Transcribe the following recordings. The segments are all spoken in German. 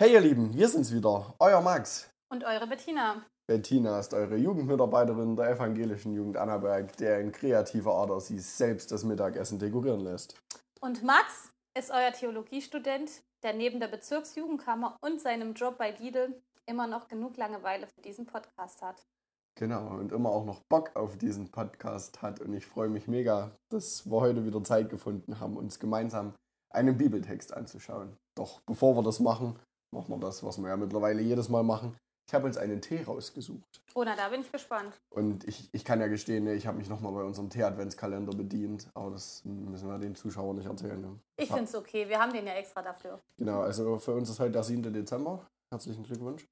Hey ihr Lieben, wir sind's wieder, euer Max. Und eure Bettina. Bettina ist eure Jugendmitarbeiterin der evangelischen Jugend Annaberg, der in kreativer Art sie selbst das Mittagessen dekorieren lässt. Und Max ist euer Theologiestudent, der neben der Bezirksjugendkammer und seinem Job bei Lidl immer noch genug Langeweile für diesen Podcast hat. Genau, und immer auch noch Bock auf diesen Podcast hat. Und ich freue mich mega, dass wir heute wieder Zeit gefunden haben, uns gemeinsam einen Bibeltext anzuschauen. Doch bevor wir das machen, machen wir das, was wir ja mittlerweile jedes Mal machen. Ich habe uns einen Tee rausgesucht. Oh, na, da bin ich gespannt. Und ich, ich kann ja gestehen, ne, ich habe mich nochmal bei unserem Tee-Adventskalender bedient. Aber das müssen wir den Zuschauern nicht erzählen. Ne? Ich finde es okay, wir haben den ja extra dafür. Genau, also für uns ist heute der 7. Dezember. Herzlichen Glückwunsch.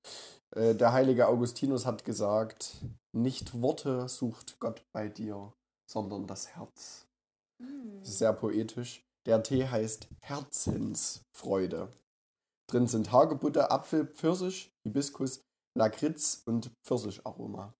Äh, der heilige Augustinus hat gesagt, nicht Worte sucht Gott bei dir, sondern das Herz. Hm. Sehr poetisch. Der Tee heißt Herzensfreude. Drin sind Hagebutte, Apfel, Pfirsich, Hibiskus, Lakritz und Pfirsicharoma.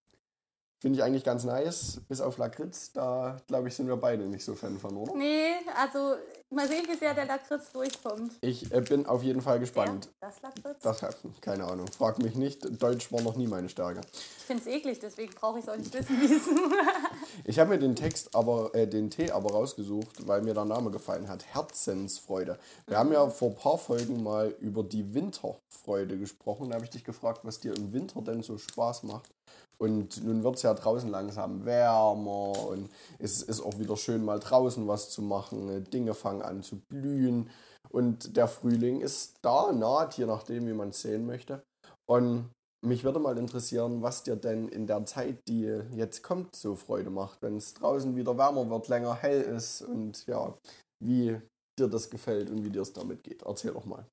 Finde ich eigentlich ganz nice, bis auf Lakritz. Da, glaube ich, sind wir beide nicht so Fan von, oder? Nee, also mal sehen, wie sehr der Lakritz durchkommt. Ich äh, bin auf jeden Fall gespannt. Der, das Lakritz? Das, keine Ahnung, frag mich nicht. Deutsch war noch nie meine Stärke. Ich finde es eklig, deswegen brauche ich es auch nicht wissen, wie es Ich habe mir den Text aber, äh, den Tee aber rausgesucht, weil mir der Name gefallen hat. Herzensfreude. Wir Mhm. haben ja vor ein paar Folgen mal über die Winterfreude gesprochen. Da habe ich dich gefragt, was dir im Winter denn so Spaß macht. Und nun wird es ja draußen langsam wärmer und es ist auch wieder schön, mal draußen was zu machen. Dinge fangen an zu blühen. Und der Frühling ist da, naht, je nachdem, wie man es sehen möchte. Und mich würde mal interessieren, was dir denn in der Zeit, die jetzt kommt, so Freude macht, wenn es draußen wieder wärmer wird, länger hell ist und ja, wie dir das gefällt und wie dir es damit geht. Erzähl doch mal.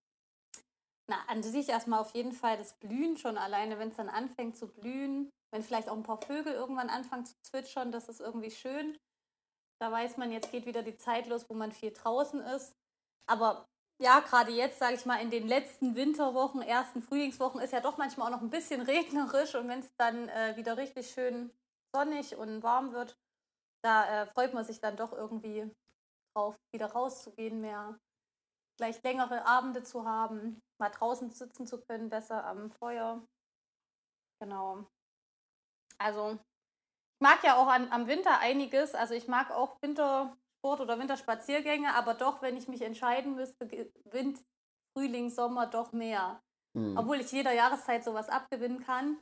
Na, an sich erstmal auf jeden Fall das Blühen schon alleine, wenn es dann anfängt zu blühen. Wenn vielleicht auch ein paar Vögel irgendwann anfangen zu zwitschern, das ist irgendwie schön. Da weiß man, jetzt geht wieder die Zeit los, wo man viel draußen ist. Aber ja, gerade jetzt, sage ich mal, in den letzten Winterwochen, ersten Frühlingswochen ist ja doch manchmal auch noch ein bisschen regnerisch. Und wenn es dann äh, wieder richtig schön sonnig und warm wird, da äh, freut man sich dann doch irgendwie drauf, wieder rauszugehen, mehr gleich längere Abende zu haben, mal draußen sitzen zu können, besser am Feuer. Genau. Also, ich mag ja auch an, am Winter einiges. Also, ich mag auch Wintersport oder Winterspaziergänge, aber doch, wenn ich mich entscheiden müsste, Wind, Frühling, Sommer doch mehr. Hm. Obwohl ich jeder Jahreszeit sowas abgewinnen kann.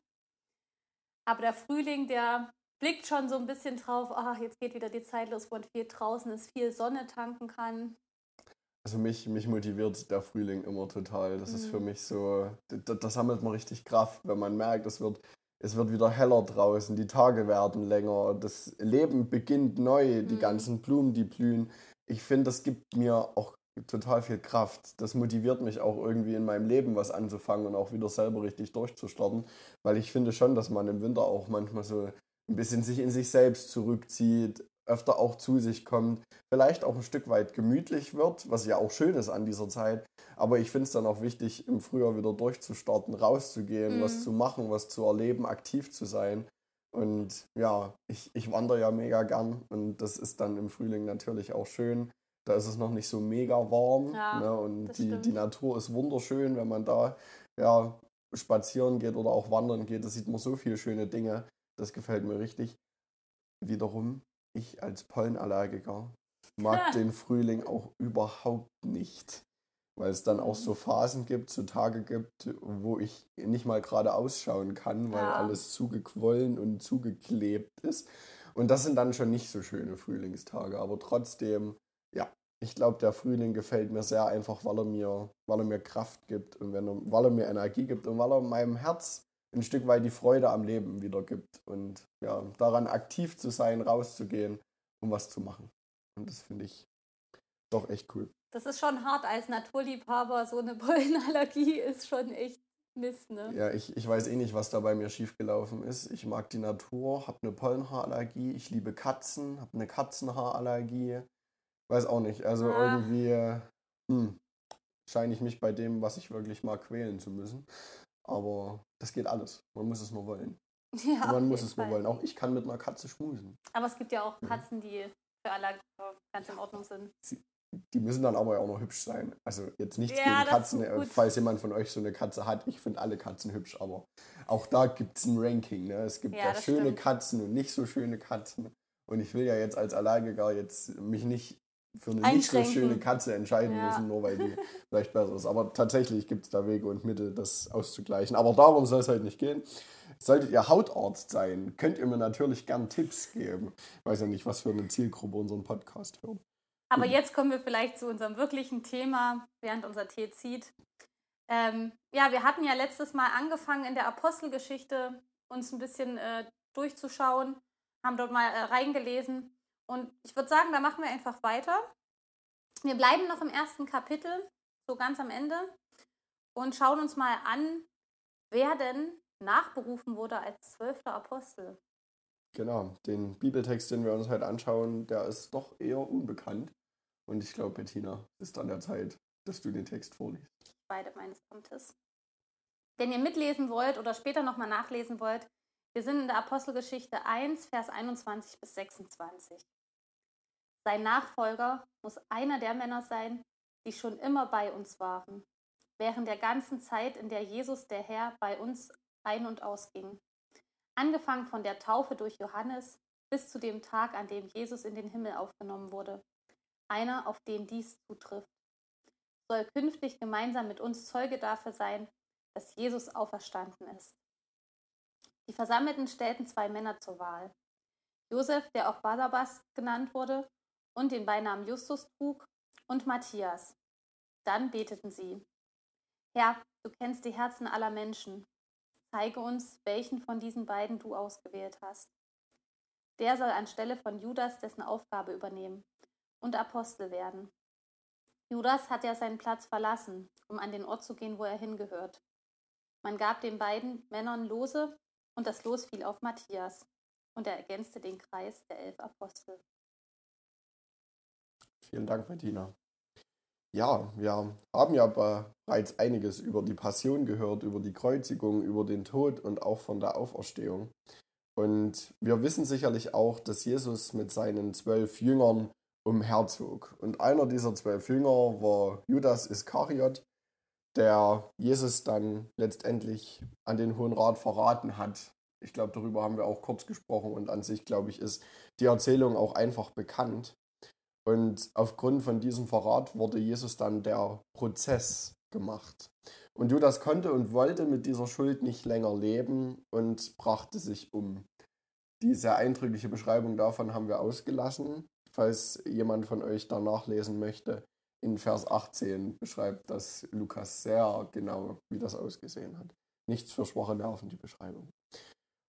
Aber der Frühling, der blickt schon so ein bisschen drauf, ach, jetzt geht wieder die Zeit los, wo man viel draußen ist, viel Sonne tanken kann. Also mich, mich motiviert der Frühling immer total. Das ist Mhm. für mich so, da, da sammelt man richtig Kraft, wenn man merkt, es wird, es wird wieder heller draußen, die Tage werden länger, das Leben beginnt neu, die Mhm. ganzen Blumen, die blühen. Ich finde, das gibt mir auch total viel Kraft. Das motiviert mich auch irgendwie in meinem Leben was anzufangen und auch wieder selber richtig durchzustarten, weil ich finde schon, dass man im Winter auch manchmal so ein bisschen sich in sich selbst zurückzieht, öfter auch zu sich kommt, vielleicht auch ein Stück weit gemütlich wird, was ja auch schön ist an dieser Zeit. Aber ich finde es dann auch wichtig, im Frühjahr wieder durchzustarten, rauszugehen, Mhm. was zu machen, was zu erleben, aktiv zu sein. Und ja, ich, ich wandere ja mega gern und das ist dann im Frühling natürlich auch schön. Da ist es noch nicht so mega warm Ja, ne? und die, stimmt. die Natur ist wunderschön, wenn man da ja, spazieren geht oder auch wandern geht. Da sieht man so viele schöne Dinge. Das gefällt mir richtig. Wiederum, ich als Pollenallergiker mag den Frühling auch überhaupt nicht. Weil es dann auch so Phasen gibt, so Tage gibt, wo ich nicht mal gerade ausschauen kann, weil Ja. alles zugequollen und zugeklebt ist. Und das sind dann schon nicht so schöne Frühlingstage. Aber trotzdem, ja, ich glaube, der Frühling gefällt mir sehr einfach, weil er mir, weil er mir Kraft gibt und wenn er, weil er mir Energie gibt und weil er meinem Herz ein Stück weit die Freude am Leben wieder gibt. Und ja, daran aktiv zu sein, rauszugehen, um was zu machen. Und das finde ich doch echt cool. Das ist schon hart als Naturliebhaber. So eine Pollenallergie ist schon echt Mist, ne? Ja, ich, ich weiß eh nicht, was da bei mir schiefgelaufen ist. Ich mag die Natur, habe eine Pollenhaarallergie, ich liebe Katzen, habe eine Katzenhaarallergie. Weiß auch nicht. Also Ah. irgendwie hm, scheine ich mich bei dem, was ich wirklich mag, quälen zu müssen. Aber das geht alles. Man muss es nur wollen. Ja, Man muss es nur wollen. Auch ich kann mit einer Katze schmusen. Aber es gibt ja auch Mhm. Katzen, die für Allergiker ganz in Ordnung sind. die müssen dann aber auch noch hübsch sein. Also jetzt nichts Ja, gegen Katzen, äh, falls jemand von euch so eine Katze hat. Ich finde alle Katzen hübsch, aber auch da gibt es ein Ranking. Ne? Es gibt Ja, ja, schöne stimmt. Katzen und nicht so schöne Katzen. Und ich will ja jetzt als Allergiker jetzt mich nicht für eine nicht so schöne Katze entscheiden Ja. müssen, nur weil die vielleicht besser ist. Aber tatsächlich gibt es da Wege und Mittel, das auszugleichen. Aber darum soll es halt nicht gehen. Solltet ihr Hautarzt sein, könnt ihr mir natürlich gern Tipps geben. Ich weiß ja nicht, was für eine Zielgruppe unseren Podcast hört. Aber jetzt kommen wir vielleicht zu unserem wirklichen Thema, während unser Tee zieht. Ähm, ja, wir hatten ja letztes Mal angefangen in der Apostelgeschichte uns ein bisschen äh, durchzuschauen, haben dort mal äh, reingelesen. Und ich würde sagen, da machen wir einfach weiter. Wir bleiben noch im ersten Kapitel, so ganz am Ende, und schauen uns mal an, wer denn nachberufen wurde als zwölfter Apostel. Genau, den Bibeltext, den wir uns heute anschauen, der ist doch eher unbekannt. Und ich glaube, Bettina, es ist an der Zeit, dass du den Text vorliest. beide meines Amtes. Wenn ihr mitlesen wollt oder später nochmal nachlesen wollt, wir sind in der Apostelgeschichte 1, Vers 21 bis 26. Sein Nachfolger muss einer der Männer sein, die schon immer bei uns waren, während der ganzen Zeit, in der Jesus der Herr bei uns ein- und ausging. Angefangen von der Taufe durch Johannes bis zu dem Tag, an dem Jesus in den Himmel aufgenommen wurde. Einer, auf den dies zutrifft soll künftig gemeinsam mit uns Zeuge dafür sein, dass Jesus auferstanden ist. Die Versammelten stellten zwei Männer zur Wahl. Josef, der auch Barabbas genannt wurde und den Beinamen Justus trug, und Matthias. Dann beteten sie. Herr, du kennst die Herzen aller Menschen. Zeige uns, welchen von diesen beiden du ausgewählt hast. Der soll anstelle von Judas dessen Aufgabe übernehmen und Apostel werden. Judas hat ja seinen Platz verlassen, um an den Ort zu gehen, wo er hingehört. Man gab den beiden Männern Lose und das Los fiel auf Matthias und er ergänzte den Kreis der elf Apostel. Vielen Dank, Bettina. Ja, wir haben ja bereits einiges über die Passion gehört, über die Kreuzigung, über den Tod und auch von der Auferstehung. Und wir wissen sicherlich auch, dass Jesus mit seinen zwölf Jüngern umherzog. Und einer dieser zwölf Jünger war Judas Iskariot, der Jesus dann letztendlich an den Hohen Rat verraten hat. Ich glaube, darüber haben wir auch kurz gesprochen und an sich, glaube ich, ist die Erzählung auch einfach bekannt. Und aufgrund von diesem Verrat wurde Jesus dann der Prozess gemacht. Und Judas konnte und wollte mit dieser Schuld nicht länger leben und brachte sich um. Die sehr eindrückliche Beschreibung davon haben wir ausgelassen. Falls jemand von euch da nachlesen möchte, in Vers 18 beschreibt das Lukas sehr genau, wie das ausgesehen hat. Nichts für schwache Nerven, die Beschreibung.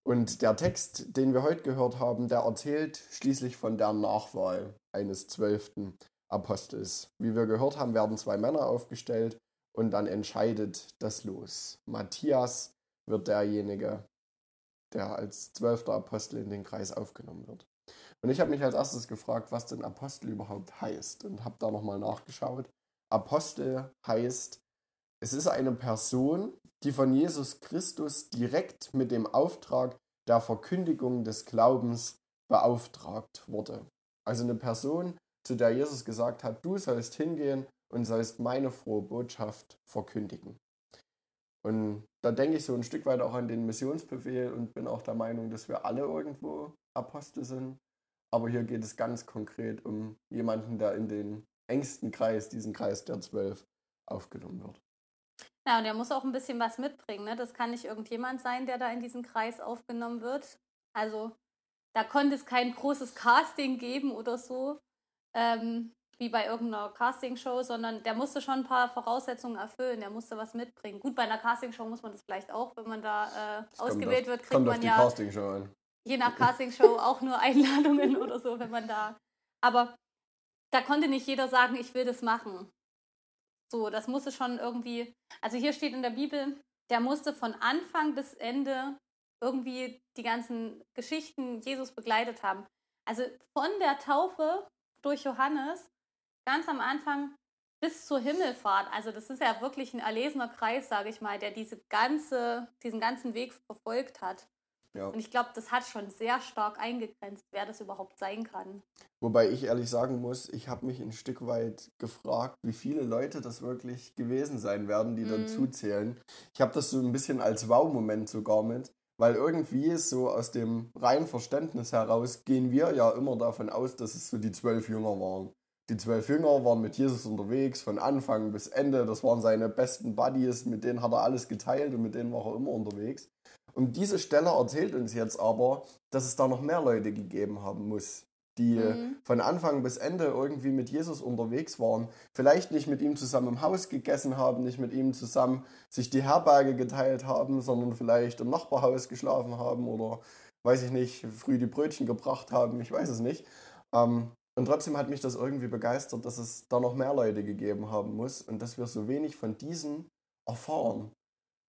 Und der Text, den wir heute gehört haben, der erzählt schließlich von der Nachwahl eines zwölften Apostels. Wie wir gehört haben, werden zwei Männer aufgestellt und dann entscheidet das Los. Matthias wird derjenige, der als zwölfter Apostel in den Kreis aufgenommen wird. Und ich habe mich als erstes gefragt, was denn Apostel überhaupt heißt und habe da nochmal nachgeschaut. Apostel heißt, es ist eine Person, die von Jesus Christus direkt mit dem Auftrag der Verkündigung des Glaubens beauftragt wurde. Also eine Person, zu der Jesus gesagt hat, du sollst hingehen und sollst meine frohe Botschaft verkündigen. Und da denke ich so ein Stück weit auch an den Missionsbefehl und bin auch der Meinung, dass wir alle irgendwo Apostel sind. Aber hier geht es ganz konkret um jemanden, der in den engsten Kreis, diesen Kreis der zwölf, aufgenommen wird. Ja, und er muss auch ein bisschen was mitbringen. Ne? Das kann nicht irgendjemand sein, der da in diesen Kreis aufgenommen wird. Also da konnte es kein großes Casting geben oder so, ähm, wie bei irgendeiner Castingshow, sondern der musste schon ein paar Voraussetzungen erfüllen. Der musste was mitbringen. Gut, bei einer Castingshow muss man das vielleicht auch, wenn man da äh, ausgewählt auf, wird, kriegt kommt man auf die ja Castingshow an. je nach Castingshow auch nur Einladungen oder so, wenn man da. Aber da konnte nicht jeder sagen, ich will das machen. So, das musste schon irgendwie. Also hier steht in der Bibel, der musste von Anfang bis Ende irgendwie die ganzen Geschichten Jesus begleitet haben. Also von der Taufe durch Johannes ganz am Anfang bis zur Himmelfahrt. Also das ist ja wirklich ein erlesener Kreis, sage ich mal, der diese ganze, diesen ganzen Weg verfolgt hat. Ja. Und ich glaube, das hat schon sehr stark eingegrenzt, wer das überhaupt sein kann. Wobei ich ehrlich sagen muss, ich habe mich ein Stück weit gefragt, wie viele Leute das wirklich gewesen sein werden, die Mhm. dazu zählen. Ich habe das so ein bisschen als Wow-Moment sogar mit, weil irgendwie so aus dem reinen Verständnis heraus gehen wir ja immer davon aus, dass es so die zwölf Jünger waren. Die zwölf Jünger waren mit Jesus unterwegs, von Anfang bis Ende. Das waren seine besten Buddies, mit denen hat er alles geteilt und mit denen war er immer unterwegs. Und diese Stelle erzählt uns jetzt aber, dass es da noch mehr Leute gegeben haben muss, die Mhm. von Anfang bis Ende irgendwie mit Jesus unterwegs waren. Vielleicht nicht mit ihm zusammen im Haus gegessen haben, nicht mit ihm zusammen sich die Herberge geteilt haben, sondern vielleicht im Nachbarhaus geschlafen haben oder, weiß ich nicht, früh die Brötchen gebracht haben, ich weiß es nicht. Ähm, und trotzdem hat mich das irgendwie begeistert, dass es da noch mehr Leute gegeben haben muss und dass wir so wenig von diesen erfahren.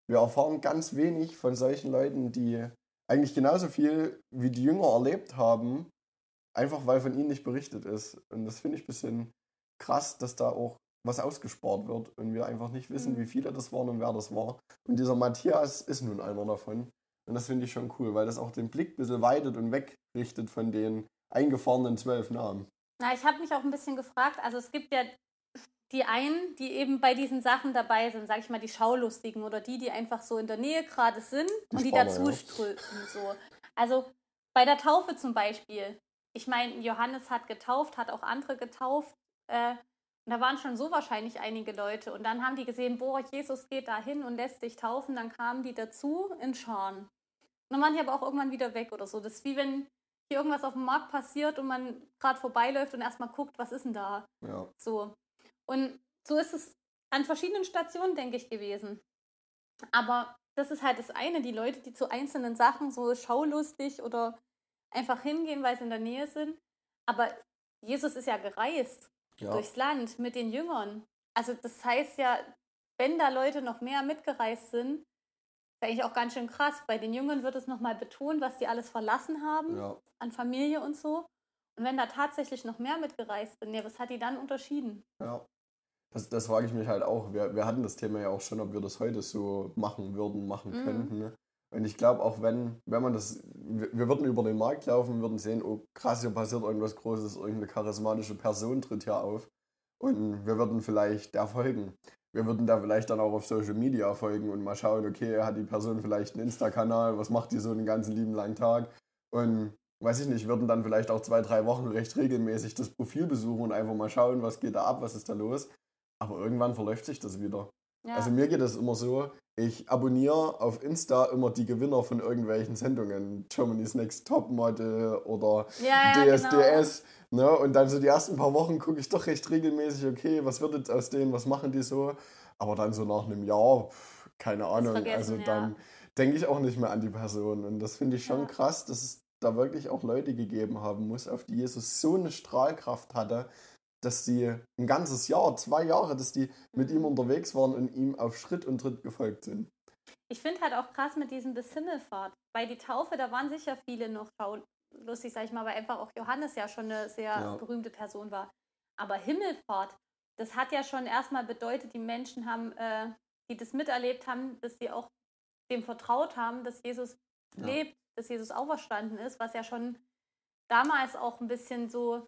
Wir erfahren ganz wenig von solchen Leuten, die eigentlich genauso viel wie die Jünger erlebt haben, einfach weil von ihnen nicht berichtet ist. Und das finde ich ein bisschen krass, dass da auch was ausgespart wird und wir einfach nicht wissen, Mhm. wie viele das waren und wer das war. Und dieser Matthias ist nun einer davon. Und das finde ich schon cool, weil das auch den Blick ein bisschen weitet und wegrichtet von den eingefahrenen zwölf Namen. Na, ich habe mich auch ein bisschen gefragt, also es gibt ja die einen, die eben bei diesen Sachen dabei sind, sag ich mal, die Schaulustigen oder die, die einfach so in der Nähe gerade sind und die dazu strömen. So. Also bei der Taufe zum Beispiel. Ich meine, Johannes hat getauft, hat auch andere getauft. Äh, und da waren schon so wahrscheinlich einige Leute. Und dann haben die gesehen, boah, Jesus geht da hin und lässt sich taufen. Dann kamen die dazu in Scharen. Und dann waren die aber auch irgendwann wieder weg oder so. Das ist wie wenn hier irgendwas auf dem Markt passiert und man gerade vorbeiläuft und erstmal guckt, was ist denn da? Ja, So. Und so ist es an verschiedenen Stationen, denke ich, gewesen. Aber das ist halt das eine, die Leute, die zu einzelnen Sachen so schaulustig oder einfach hingehen, weil sie in der Nähe sind. Aber Jesus ist ja gereist ja. durchs Land mit den Jüngern. Also das heißt ja, wenn da Leute noch mehr mitgereist sind, ist eigentlich auch ganz schön krass. Bei den Jüngern wird es nochmal betont, was die alles verlassen haben ja. an Familie und so. Und wenn da tatsächlich noch mehr mitgereist sind, ja, was hat die dann unterschieden? Ja. Das, das frage ich mich halt auch. Wir, wir hatten das Thema ja auch schon, ob wir das heute so machen würden, machen Mhm. könnten. Ne? Und ich glaube, auch wenn, wenn man das, wir, wir würden über den Markt laufen, würden sehen, oh krass, hier passiert irgendwas Großes, irgendeine charismatische Person tritt hier auf. Und wir würden vielleicht der folgen. Wir würden da vielleicht dann auch auf Social Media folgen und mal schauen, okay, hat die Person vielleicht einen Insta-Kanal, was macht die so einen ganzen lieben langen Tag? Und weiß ich nicht, würden dann vielleicht auch zwei, drei Wochen recht regelmäßig das Profil besuchen und einfach mal schauen, was geht da ab, was ist da los. Aber irgendwann verläuft sich das wieder. Ja. Also mir geht es immer so, ich abonniere auf Insta immer die Gewinner von irgendwelchen Sendungen. Germany's Next Top Model oder ja, ja, DSDS. Ne? Und dann so die ersten paar Wochen gucke ich doch recht regelmäßig, okay, was wird jetzt aus denen, was machen die so? Aber dann so nach einem Jahr, keine Ahnung. also dann denke ich auch nicht mehr an die Person. Und das finde ich schon krass, dass es da wirklich auch Leute gegeben haben muss, auf die Jesus so eine Strahlkraft hatte, dass die ein ganzes Jahr, zwei Jahre, dass die mit ihm unterwegs waren und ihm auf Schritt und Tritt gefolgt sind. Ich finde halt auch krass mit diesem bis Himmelfahrt. Bei die Taufe, da waren sicher viele noch lustig, sag ich mal, weil einfach auch Johannes ja schon eine sehr Ja. berühmte Person war. Aber Himmelfahrt, das hat ja schon erstmal bedeutet, die Menschen haben, äh, die das miterlebt haben, dass sie auch dem vertraut haben, dass Jesus Ja. lebt, dass Jesus auferstanden ist, was ja schon damals auch ein bisschen so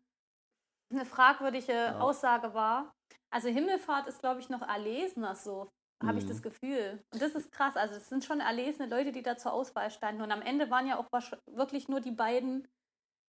eine fragwürdige Ja. Aussage war. Also Himmelfahrt ist, glaube ich, noch erlesener so, habe ich Mhm. das Gefühl. Und das ist krass. Also es sind schon erlesene Leute, die da zur Auswahl standen. Und am Ende waren ja auch wirklich nur die beiden,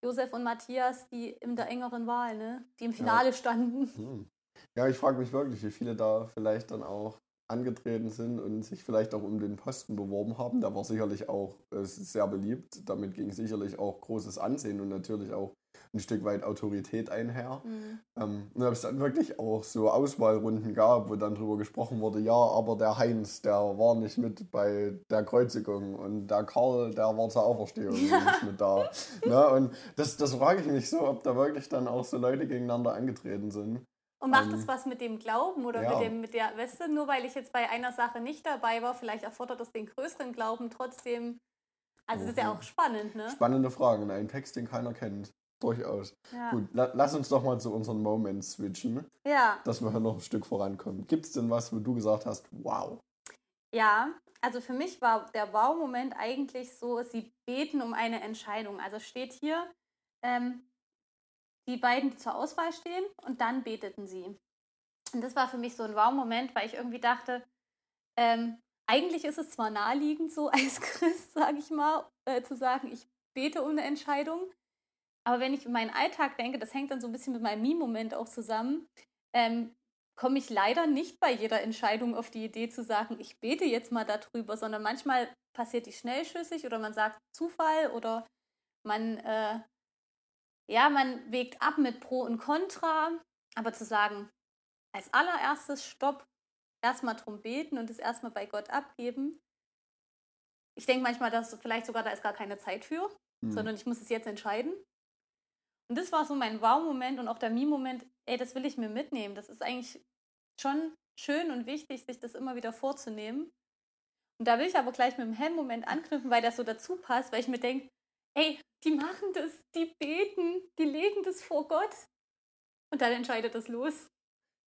Josef und Matthias, die in der engeren Wahl, ne? die im Finale standen. Hm. Ja, ich frage mich wirklich, wie viele da vielleicht dann auch angetreten sind und sich vielleicht auch um den Posten beworben haben. Der war sicherlich auch äh, sehr beliebt. Damit ging sicherlich auch großes Ansehen und natürlich auch ein Stück weit Autorität einher. Mhm. Ähm, und ob es dann wirklich auch so Auswahlrunden gab, wo dann drüber gesprochen wurde, ja, aber der Heinz, der war nicht mit bei der Kreuzigung und der Karl, der war zur Auferstehung nicht mit da. Ne? Und das, das frage ich mich so, ob da wirklich dann auch so Leute gegeneinander angetreten sind. Und macht Ähm, das was mit dem Glauben oder ja. mit dem, mit der, weißt du, nur weil ich jetzt bei einer Sache nicht dabei war, vielleicht erfordert das den größeren Glauben trotzdem. Also das ist ja Mhm. auch spannend, ne? Spannende Fragen, ein Text, den keiner kennt. Durchaus. Ja. Gut, la lass uns doch mal zu unseren Moments switchen, ja. dass wir noch ein Stück vorankommen. Gibt es denn was, wo du gesagt hast, wow? Ja, also für mich war der Wow-Moment eigentlich so, sie beten um eine Entscheidung. Also steht hier, ähm, die beiden, die zur Auswahl stehen, und dann beteten sie. Und das war für mich so ein Wow-Moment, weil ich irgendwie dachte, ähm, eigentlich ist es zwar naheliegend, so als Christ, sage ich mal, äh, zu sagen, ich bete um eine Entscheidung, aber wenn ich in meinen Alltag denke, das hängt dann so ein bisschen mit meinem Me-Moment auch zusammen, ähm, komme ich leider nicht bei jeder Entscheidung auf die Idee zu sagen, ich bete jetzt mal darüber, sondern manchmal passiert die schnellschüssig oder man sagt Zufall oder man, äh, ja, man wägt ab mit Pro und Contra, aber zu sagen, als allererstes Stopp, erstmal drum beten und es erstmal bei Gott abgeben. Ich denke manchmal, dass vielleicht sogar da ist gar keine Zeit für, mhm. sondern ich muss es jetzt entscheiden. Und das war so mein Wow-Moment und auch der Me-Moment, ey, das will ich mir mitnehmen. Das ist eigentlich schon schön und wichtig, sich das immer wieder vorzunehmen. Und da will ich aber gleich mit dem Hell-Moment anknüpfen, weil das so dazu passt, weil ich mir denke, ey, die machen das, die beten, die legen das vor Gott. Und dann entscheidet das los.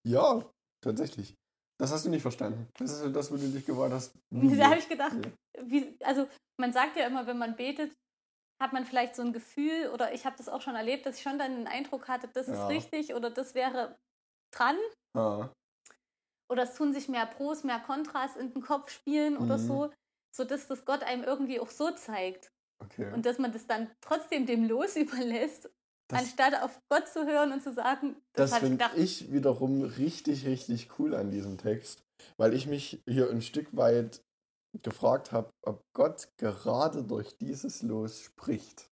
Ja, tatsächlich. Das hast du nicht verstanden. Das ist das, wo du dich gewahrt hast. Da habe ich gedacht, ja. wie, also man sagt ja immer, wenn man betet, hat man vielleicht so ein Gefühl, oder ich habe das auch schon erlebt, dass ich schon dann den Eindruck hatte, das ja. ist richtig oder das wäre dran. Ja. Oder es tun sich mehr Pros, mehr Kontras in den Kopf spielen mhm. oder so, sodass das Gott einem irgendwie auch so zeigt. Okay. Und dass man das dann trotzdem dem Los überlässt das, Anstatt auf Gott zu hören und zu sagen, das, das finde ich, ich wiederum richtig, richtig cool an diesem Text, weil ich mich hier ein Stück weit gefragt habe, ob Gott gerade durch dieses Los spricht.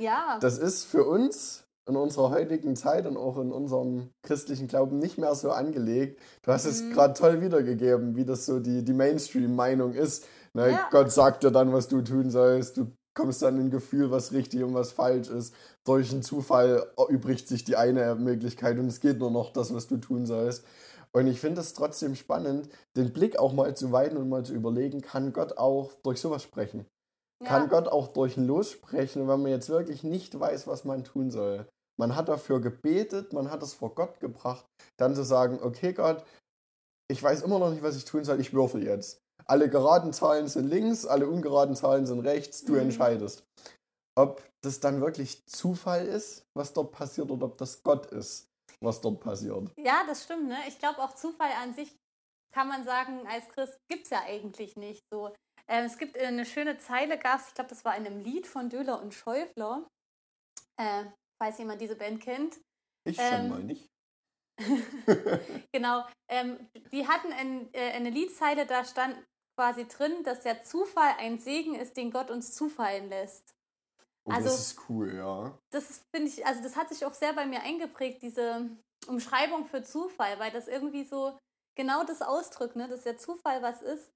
Ja. Das ist für uns in unserer heutigen Zeit und auch in unserem christlichen Glauben nicht mehr so angelegt. Du hast mhm. es gerade toll wiedergegeben, wie das so die, die Mainstream-Meinung ist. Ne? Ja. Gott sagt dir dann, was du tun sollst. Du kommst dann in ein Gefühl, was richtig und was falsch ist. Durch einen Zufall erübrigt sich die eine Möglichkeit und es geht nur noch das, was du tun sollst. Und ich finde es trotzdem spannend, den Blick auch mal zu weiten und mal zu überlegen, kann Gott auch durch sowas sprechen? Ja. Kann Gott auch durch ein Los sprechen, wenn man jetzt wirklich nicht weiß, was man tun soll? Man hat dafür gebetet, man hat es vor Gott gebracht, dann zu sagen, okay Gott, ich weiß immer noch nicht, was ich tun soll, ich würfel jetzt. Alle geraden Zahlen sind links, alle ungeraden Zahlen sind rechts, du mhm. entscheidest. Ob das dann wirklich Zufall ist, was dort passiert, oder ob das Gott ist, was dort passiert. Ja, das stimmt. Ne? Ich glaube auch Zufall an sich kann man sagen, als Christ gibt es ja eigentlich nicht so. Ähm, es gibt eine schöne Zeile, Gast, ich glaube, das war in einem Lied von Döhler und Schäufler. Äh, falls jemand diese Band kennt. Ich ähm, schon mal nicht. genau. Ähm, die hatten ein, äh, eine Liedzeile, da stand quasi drin, dass der Zufall ein Segen ist, den Gott uns zufallen lässt. Oh, also, das ist cool, ja. Das finde ich, also das hat sich auch sehr bei mir eingeprägt, diese Umschreibung für Zufall, weil das irgendwie so genau das ausdrückt, ne, dass der Zufall was ist,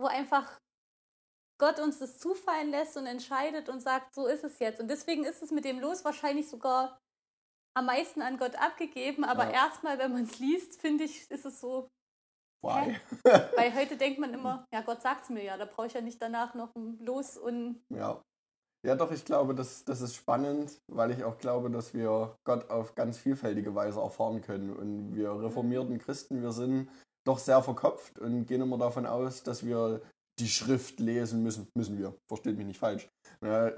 wo einfach Gott uns das zufallen lässt und entscheidet und sagt, so ist es jetzt. Und deswegen ist es mit dem Los wahrscheinlich sogar am meisten an Gott abgegeben. Aber ja. erstmal, wenn man es liest, finde ich, ist es so. Why? Weil heute denkt man immer, ja, Gott sagt es mir ja, da brauche ich ja nicht danach noch ein Los und. Ja. Ja, doch, ich glaube, das, das ist spannend, weil ich auch glaube, dass wir Gott auf ganz vielfältige Weise erfahren können. Und wir reformierten mhm. Christen, wir sind doch sehr verkopft und gehen immer davon aus, dass wir die Schrift lesen müssen, müssen wir, versteht mich nicht falsch.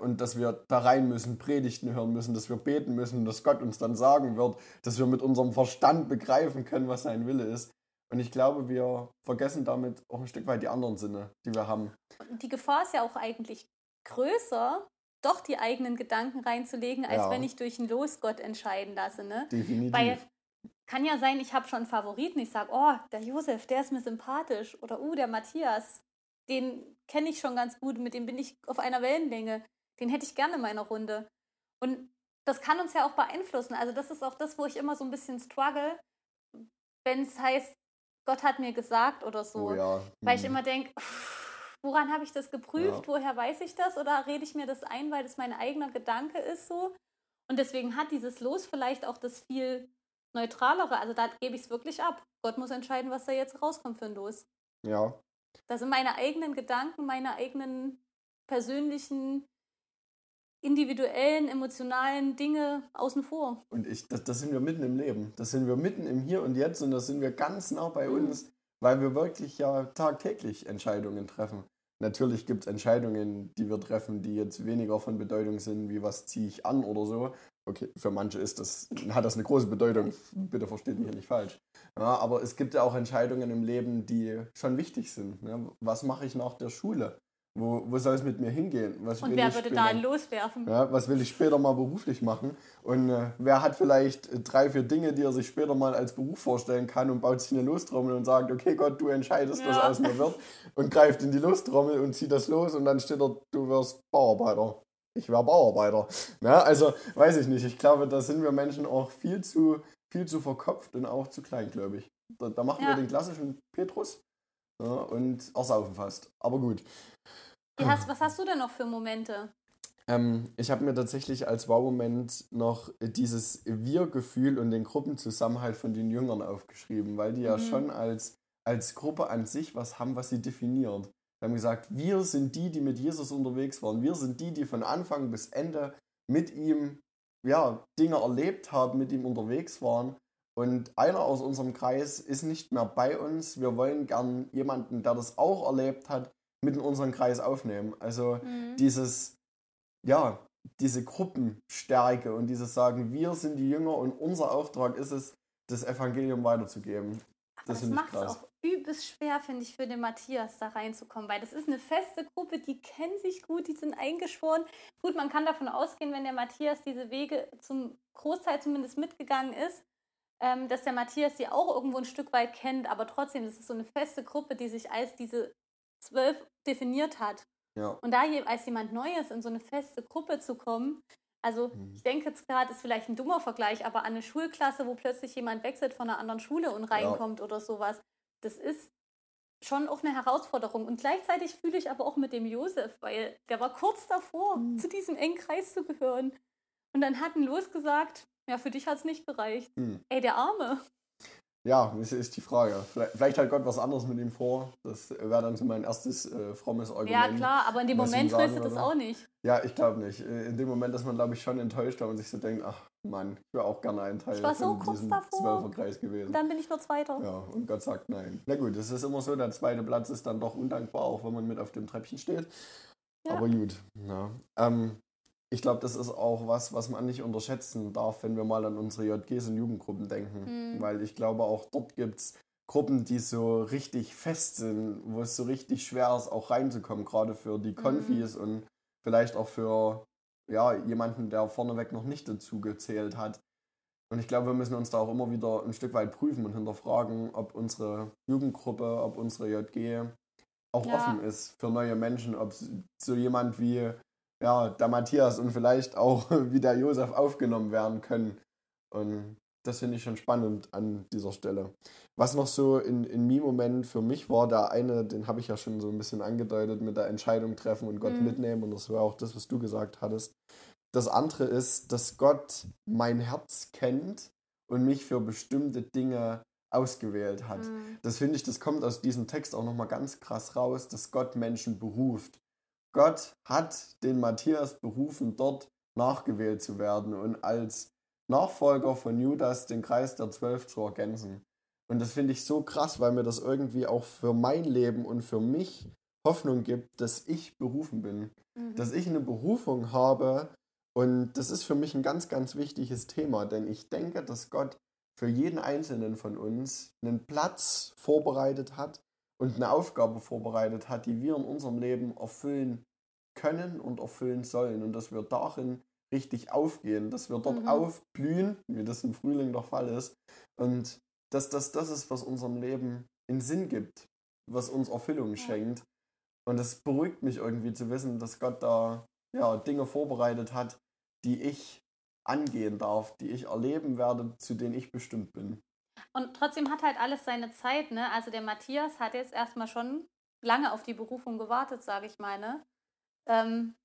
Und dass wir da rein müssen, Predigten hören müssen, dass wir beten müssen, dass Gott uns dann sagen wird, dass wir mit unserem Verstand begreifen können, was sein Wille ist. Und ich glaube, wir vergessen damit auch ein Stück weit die anderen Sinne, die wir haben. Die Gefahr ist ja auch eigentlich größer, doch die eigenen Gedanken reinzulegen, als ja. wenn ich durch ein Los Gott entscheiden lasse. Ne? Definitiv. Weil kann ja sein, ich habe schon einen Favoriten. Ich sage, oh, der Josef, der ist mir sympathisch. Oder, uh, der Matthias, den kenne ich schon ganz gut, mit dem bin ich auf einer Wellenlänge. Den hätte ich gerne in meiner Runde. Und das kann uns ja auch beeinflussen. Also das ist auch das, wo ich immer so ein bisschen struggle, wenn es heißt, Gott hat mir gesagt oder so. Oh ja. Weil ich mhm. immer denke, woran habe ich das geprüft? Ja. Woher weiß ich das? Oder rede ich mir das ein, weil das mein eigener Gedanke ist so? Und deswegen hat dieses Los vielleicht auch das viel neutralere. Also da gebe ich es wirklich ab. Gott muss entscheiden, was da jetzt rauskommt für ein Los. Ja, da sind meine eigenen Gedanken, meine eigenen persönlichen, individuellen, emotionalen Dinge außen vor. Und ich, das, das sind wir mitten im Leben. Das sind wir mitten im Hier und Jetzt und das sind wir ganz nah bei mhm. uns. Weil wir wirklich ja tagtäglich Entscheidungen treffen. Natürlich gibt es Entscheidungen, die wir treffen, die jetzt weniger von Bedeutung sind, wie was ziehe ich an oder so. Okay, für manche ist das, hat das eine große Bedeutung, bitte versteht mich nicht falsch. Ja, aber es gibt ja auch Entscheidungen im Leben, die schon wichtig sind. Ne? Was mache ich nach der Schule? Wo, wo soll es mit mir hingehen? Was und wer würde da einen loswerfen? Ja, was will ich später mal beruflich machen? Und äh, wer hat vielleicht drei, vier Dinge, die er sich später mal als Beruf vorstellen kann und baut sich eine Lostrommel und sagt, okay Gott, du entscheidest, ja. was aus mir wird und greift in die Lostrommel und zieht das los und dann steht er, du wirst Bauarbeiter. Ich wäre Bauarbeiter. Ja, also weiß ich nicht. Ich glaube, da sind wir Menschen auch viel zu, viel zu verkopft und auch zu kleingläubig. Da, da machen ja. wir den klassischen Petrus ja, und ersaufen fast. Aber gut. Hast, was hast du denn noch für Momente? Ähm, ich habe mir tatsächlich als Wow-Moment noch dieses Wir-Gefühl und den Gruppenzusammenhalt von den Jüngern aufgeschrieben, weil die ja mhm. schon als, als Gruppe an sich was haben, was sie definiert. Wir haben gesagt, wir sind die, die mit Jesus unterwegs waren. Wir sind die, die von Anfang bis Ende mit ihm ja, Dinge erlebt haben, mit ihm unterwegs waren. Und einer aus unserem Kreis ist nicht mehr bei uns. Wir wollen gern jemanden, der das auch erlebt hat, mit in unseren Kreis aufnehmen. Also mhm. dieses, ja, diese Gruppenstärke und dieses Sagen, wir sind die Jünger und unser Auftrag ist es, das Evangelium weiterzugeben. Das, das macht es auch übelst schwer, finde ich, für den Matthias da reinzukommen, weil das ist eine feste Gruppe, die kennen sich gut, die sind eingeschworen. Gut, man kann davon ausgehen, wenn der Matthias diese Wege zum Großteil zumindest mitgegangen ist, ähm, dass der Matthias sie auch irgendwo ein Stück weit kennt, aber trotzdem, das ist so eine feste Gruppe, die sich als diese zwölf definiert hat. Ja. Und da als jemand Neues in so eine feste Gruppe zu kommen, also mhm. ich denke jetzt gerade, ist vielleicht ein dummer Vergleich, aber an eine Schulklasse, wo plötzlich jemand wechselt von einer anderen Schule und reinkommt ja. oder sowas, das ist schon auch eine Herausforderung. Und gleichzeitig fühle ich aber auch mit dem Josef, weil der war kurz davor, mhm. zu diesem engen Kreis zu gehören. Und dann hat ein Los gesagt, ja, für dich hat es nicht gereicht. Mhm. Ey, der Arme. Ja, das ist die Frage. Vielleicht, vielleicht hat Gott was anderes mit ihm vor. Das wäre dann so mein erstes äh, frommes Argument. Ja, klar, aber in dem Moment willst du das auch nicht. Ja, ich glaube nicht. Äh, in dem Moment ist man, glaube ich, schon enttäuscht, weil man sich so denkt, ach Mann, ich wäre auch gerne ein Teil ich war so diesem Zwölferkreis gewesen. Dann bin ich nur Zweiter. Ja, und Gott sagt nein. Na gut, es ist immer so, der zweite Platz ist dann doch undankbar, auch wenn man mit auf dem Treppchen steht. Ja. Aber gut. Ja. Ähm, ich glaube, das ist auch was, was man nicht unterschätzen darf, wenn wir mal an unsere JGs und Jugendgruppen denken. Mhm. Weil ich glaube, auch dort gibt es Gruppen, die so richtig fest sind, wo es so richtig schwer ist, auch reinzukommen, gerade für die Konfis mhm. und vielleicht auch für ja, jemanden, der vorneweg noch nicht dazu gezählt hat. Und ich glaube, wir müssen uns da auch immer wieder ein Stück weit prüfen und hinterfragen, ob unsere Jugendgruppe, ob unsere JG auch ja. offen ist für neue Menschen, ob so jemand wie ja, der Matthias und vielleicht auch wie der Josef aufgenommen werden können. Und das finde ich schon spannend an dieser Stelle. Was noch so in, in Mi-Moment für mich war, der eine, den habe ich ja schon so ein bisschen angedeutet, mit der Entscheidung treffen und Gott mhm. mitnehmen. Und das war auch das, was du gesagt hattest. Das andere ist, dass Gott mein Herz kennt und mich für bestimmte Dinge ausgewählt hat. Mhm. Das finde ich, das kommt aus diesem Text auch nochmal ganz krass raus, dass Gott Menschen beruft. Gott hat den Matthias berufen, dort nachgewählt zu werden und als Nachfolger von Judas den Kreis der Zwölf zu ergänzen. Und das finde ich so krass, weil mir das irgendwie auch für mein Leben und für mich Hoffnung gibt, dass ich berufen bin. Mhm. Dass ich eine Berufung habe. Und das ist für mich ein ganz, ganz wichtiges Thema, denn ich denke, dass Gott für jeden Einzelnen von uns einen Platz vorbereitet hat, und eine Aufgabe vorbereitet hat, die wir in unserem Leben erfüllen können und erfüllen sollen. Und dass wir darin richtig aufgehen, dass wir dort mhm. aufblühen, wie das im Frühling der Fall ist. Und dass das das ist, was unserem Leben in Sinn gibt, was uns Erfüllung schenkt. Und es beruhigt mich irgendwie zu wissen, dass Gott da ja, Dinge vorbereitet hat, die ich angehen darf, die ich erleben werde, zu denen ich bestimmt bin. Und trotzdem hat halt alles seine Zeit, ne? Also der Matthias hat jetzt erstmal schon lange auf die Berufung gewartet, sage ich mal, ne? Ähm,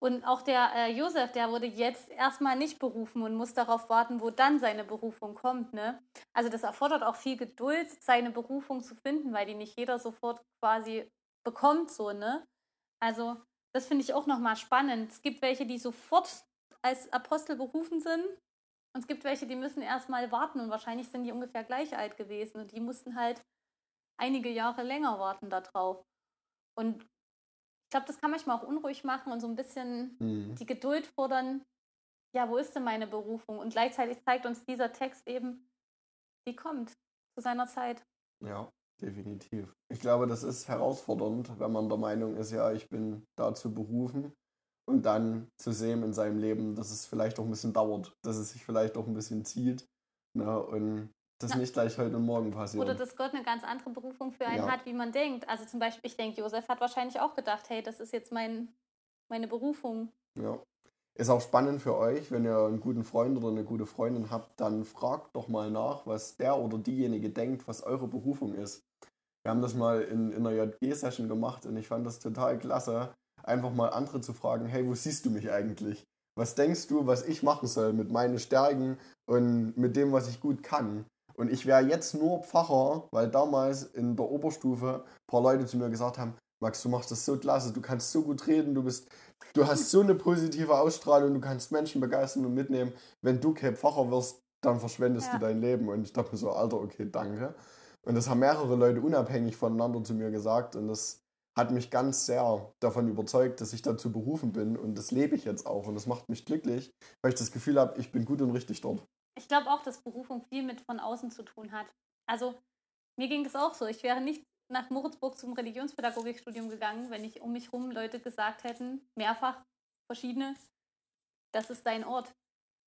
und auch der äh, Josef, der wurde jetzt erstmal nicht berufen und muss darauf warten, wo dann seine Berufung kommt. Ne? Also das erfordert auch viel Geduld, seine Berufung zu finden, weil die nicht jeder sofort quasi bekommt. So, ne? Also das finde ich auch nochmal spannend. Es gibt welche, die sofort als Apostel berufen sind und es gibt welche, die müssen erstmal warten und wahrscheinlich sind die ungefähr gleich alt gewesen und die mussten halt einige Jahre länger warten darauf. Und ich glaube, das kann manchmal auch unruhig machen und so ein bisschen Mhm. die Geduld fordern, ja, wo ist denn meine Berufung? Und gleichzeitig zeigt uns dieser Text eben, die kommt zu seiner Zeit. Ja, definitiv. Ich glaube, das ist herausfordernd, wenn man der Meinung ist, ja, ich bin dazu berufen und dann zu sehen in seinem Leben, dass es vielleicht auch ein bisschen dauert, dass es sich vielleicht auch ein bisschen zieht ne, und das Ja. nicht gleich heute und morgen passiert. Oder dass Gott eine ganz andere Berufung für einen Ja. hat, wie man denkt. Also zum Beispiel, ich denke, Josef hat wahrscheinlich auch gedacht, hey, das ist jetzt mein, meine Berufung. Ja. Ist auch spannend für euch, wenn ihr einen guten Freund oder eine gute Freundin habt, dann fragt doch mal nach, was der oder diejenige denkt, was eure Berufung ist. Wir haben das mal in, in einer JG-Session gemacht und ich fand das total klasse, einfach mal andere zu fragen, hey, wo siehst du mich eigentlich? Was denkst du, was ich machen soll mit meinen Stärken und mit dem, was ich gut kann? Und ich wäre jetzt nur Pfarrer, weil damals in der Oberstufe ein paar Leute zu mir gesagt haben, Max, du machst das so klasse, du kannst so gut reden, du bist, du hast so eine positive Ausstrahlung, du kannst Menschen begeistern und mitnehmen. Wenn du kein Pfarrer wirst, dann verschwendest Ja. du dein Leben. Und ich dachte mir so, Alter, okay, danke. Und das haben mehrere Leute unabhängig voneinander zu mir gesagt und das hat mich ganz sehr davon überzeugt, dass ich dazu berufen bin und das lebe ich jetzt auch und das macht mich glücklich, weil ich das Gefühl habe, ich bin gut und richtig dort. Ich glaube auch, dass Berufung viel mit von außen zu tun hat. Also mir ging es auch so. Ich wäre nicht nach Moritzburg zum Religionspädagogikstudium gegangen, wenn nicht um mich rum Leute gesagt hätten, mehrfach verschiedene, das ist dein Ort.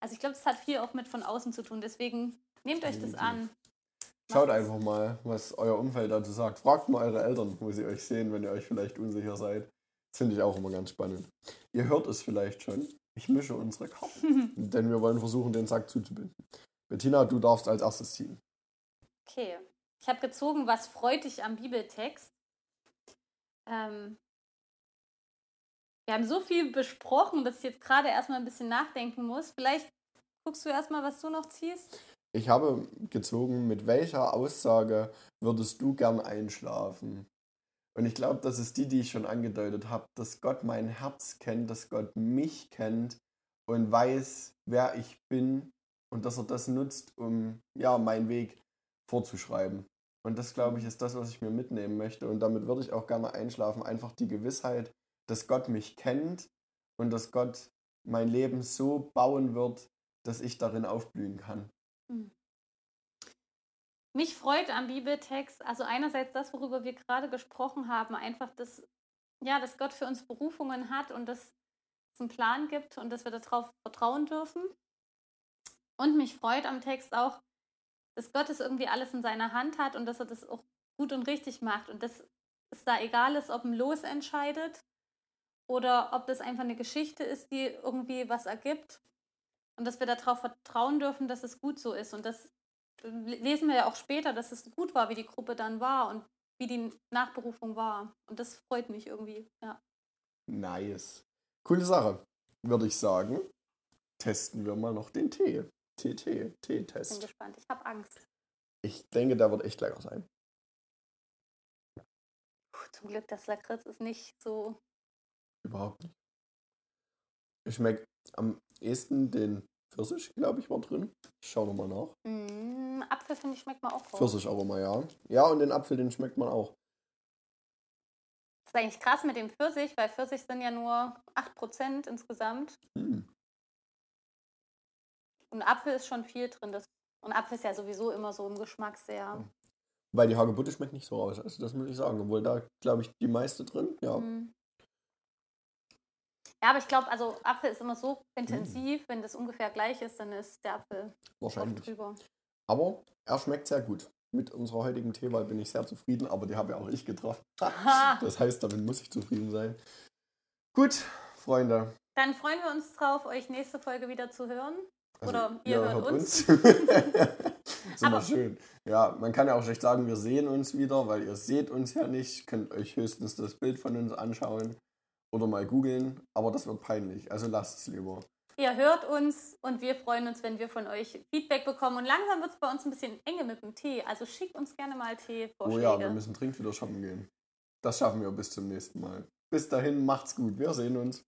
Also ich glaube, das hat viel auch mit von außen zu tun. Deswegen nehmt euch das an. Schaut einfach mal, was euer Umfeld dazu sagt. Fragt mal eure Eltern, wo sie euch sehen, wenn ihr euch vielleicht unsicher seid. Das finde ich auch immer ganz spannend. Ihr hört es vielleicht schon. Ich mische unsere Karten, denn wir wollen versuchen, den Sack zuzubinden. Bettina, du darfst als erstes ziehen. Okay. Ich habe gezogen, was freut dich am Bibeltext? Ähm, wir haben so viel besprochen, dass ich jetzt gerade erstmal ein bisschen nachdenken muss. Vielleicht guckst du erstmal, was du noch ziehst. Ich habe gezogen, mit welcher Aussage würdest du gern einschlafen? Und ich glaube, das ist die, die ich schon angedeutet habe, dass Gott mein Herz kennt, dass Gott mich kennt und weiß, wer ich bin und dass er das nutzt, um ja meinen Weg vorzuschreiben. Und das, glaube ich, ist das, was ich mir mitnehmen möchte. Und damit würde ich auch gerne einschlafen. Einfach die Gewissheit, dass Gott mich kennt und dass Gott mein Leben so bauen wird, dass ich darin aufblühen kann. Mich freut am Bibeltext, also einerseits das, worüber wir gerade gesprochen haben, einfach, dass, ja, dass Gott für uns Berufungen hat und dass es einen Plan gibt und dass wir darauf vertrauen dürfen. Und mich freut am Text auch, dass Gott es irgendwie alles in seiner Hand hat und dass er das auch gut und richtig macht und dass es da egal ist, ob ein Los entscheidet oder ob das einfach eine Geschichte ist, die irgendwie was ergibt und dass wir darauf vertrauen dürfen, dass es gut so ist und das lesen wir ja auch später, dass es gut war, wie die Gruppe dann war und wie die Nachberufung war. Und das freut mich irgendwie, ja. Nice. Coole Sache. Würde ich sagen, testen wir mal noch den Tee. TT, Bin T-Test. gespannt. Ich habe Angst. Ich denke, der wird echt lecker sein. Puh, zum Glück, das Lakritz ist nicht so. Überhaupt nicht. Ich schmecke am ehesten den Pfirsich, glaube ich, war drin. Ich schaue nochmal nach. Mm, Apfel, finde ich, schmeckt man auch raus. Pfirsicharoma, ja. Ja, und den Apfel, den schmeckt man auch. Das ist eigentlich krass mit dem Pfirsich, weil Pfirsich sind ja nur 8% insgesamt. Hm. Und Apfel ist schon viel drin. Das, und Apfel ist ja sowieso immer so im Geschmack sehr. Weil die Hagebutte schmeckt nicht so raus. Also das muss ich sagen. Obwohl da, glaube ich, die meiste drin. Ja. Mm. Ja, aber ich glaube, also Apfel ist immer so intensiv, wenn das ungefähr gleich ist, dann ist der Apfel Wahrscheinlich. drüber. Aber er schmeckt sehr gut. Mit unserer heutigen Teewahl bin ich sehr zufrieden, aber die habe ja auch ich getroffen. Das heißt, damit muss ich zufrieden sein. Gut, Freunde. Dann freuen wir uns drauf, euch nächste Folge wieder zu hören. Also, Oder ihr hört uns. ist immer Aber- schön. Ja, man kann ja auch schlecht sagen, wir sehen uns wieder, weil ihr seht uns ja nicht. Könnt euch höchstens das Bild von uns anschauen oder mal googeln. Aber das wird peinlich. Also lasst es lieber. Ihr hört uns und wir freuen uns, wenn wir von euch Feedback bekommen. Und langsam wird es bei uns ein bisschen enge mit dem Tee. Also schickt uns gerne mal Oh Teevorschläge. ja, wir müssen dringend wieder shoppen gehen. Das schaffen wir bis zum nächsten Mal. Bis dahin, macht's gut. Wir sehen uns.